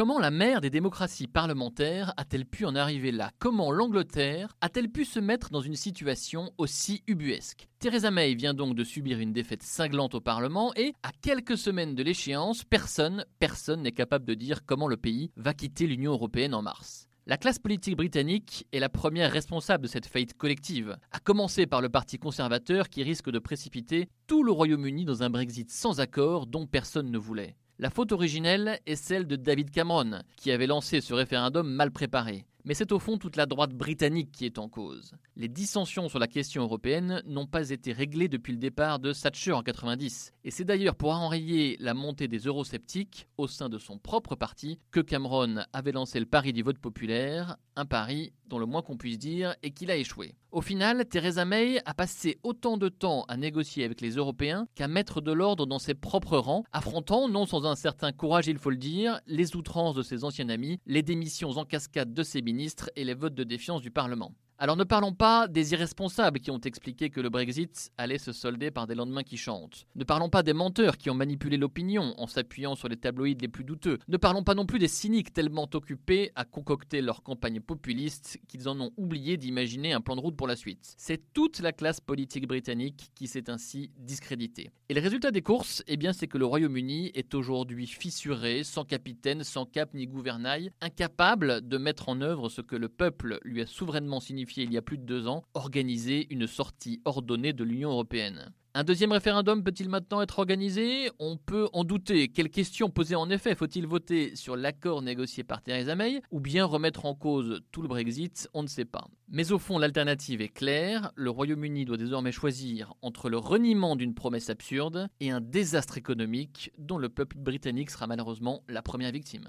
Comment la mère des démocraties parlementaires a-t-elle pu en arriver là? Comment l'Angleterre a-t-elle pu se mettre dans une situation aussi ubuesque? Theresa May vient donc de subir une défaite cinglante au Parlement et, à quelques semaines de l'échéance, personne, personne n'est capable de dire comment le pays va quitter l'Union européenne en mars. La classe politique britannique est la première responsable de cette faillite collective, à commencer par le Parti conservateur qui risque de précipiter tout le Royaume-Uni dans un Brexit sans accord dont personne ne voulait. La faute originelle est celle de David Cameron, qui avait lancé ce référendum mal préparé. Mais c'est au fond toute la droite britannique qui est en cause. Les dissensions sur la question européenne n'ont pas été réglées depuis le départ de Thatcher en 90. Et c'est d'ailleurs pour enrayer la montée des eurosceptiques au sein de son propre parti que Cameron avait lancé le pari du vote populaire, un pari dont le moins qu'on puisse dire est qu'il a échoué. Au final, Theresa May a passé autant de temps à négocier avec les Européens qu'à mettre de l'ordre dans ses propres rangs, affrontant, non sans un certain courage il faut le dire, les outrances de ses anciens amis, les démissions en cascade de ses ministres et les votes de défiance du Parlement. Alors ne parlons pas des irresponsables qui ont expliqué que le Brexit allait se solder par des lendemains qui chantent. Ne parlons pas des menteurs qui ont manipulé l'opinion en s'appuyant sur les tabloïds les plus douteux. Ne parlons pas non plus des cyniques tellement occupés à concocter leur campagne populiste qu'ils en ont oublié d'imaginer un plan de route pour la suite. C'est toute la classe politique britannique qui s'est ainsi discréditée. Et le résultat des courses, eh bien c'est que le Royaume-Uni est aujourd'hui fissuré, sans capitaine, sans cap ni gouvernail, incapable de mettre en œuvre ce que le peuple lui a souverainement signifié il y a plus de deux ans, organiser une sortie ordonnée de l'Union européenne. Un deuxième référendum peut-il maintenant être organisé? On peut en douter. Quelle question poser en effet? Faut-il voter sur l'accord négocié par Theresa May ou bien remettre en cause tout le Brexit? On ne sait pas. Mais au fond, l'alternative est claire. Le Royaume-Uni doit désormais choisir entre le reniement d'une promesse absurde et un désastre économique dont le peuple britannique sera malheureusement la première victime.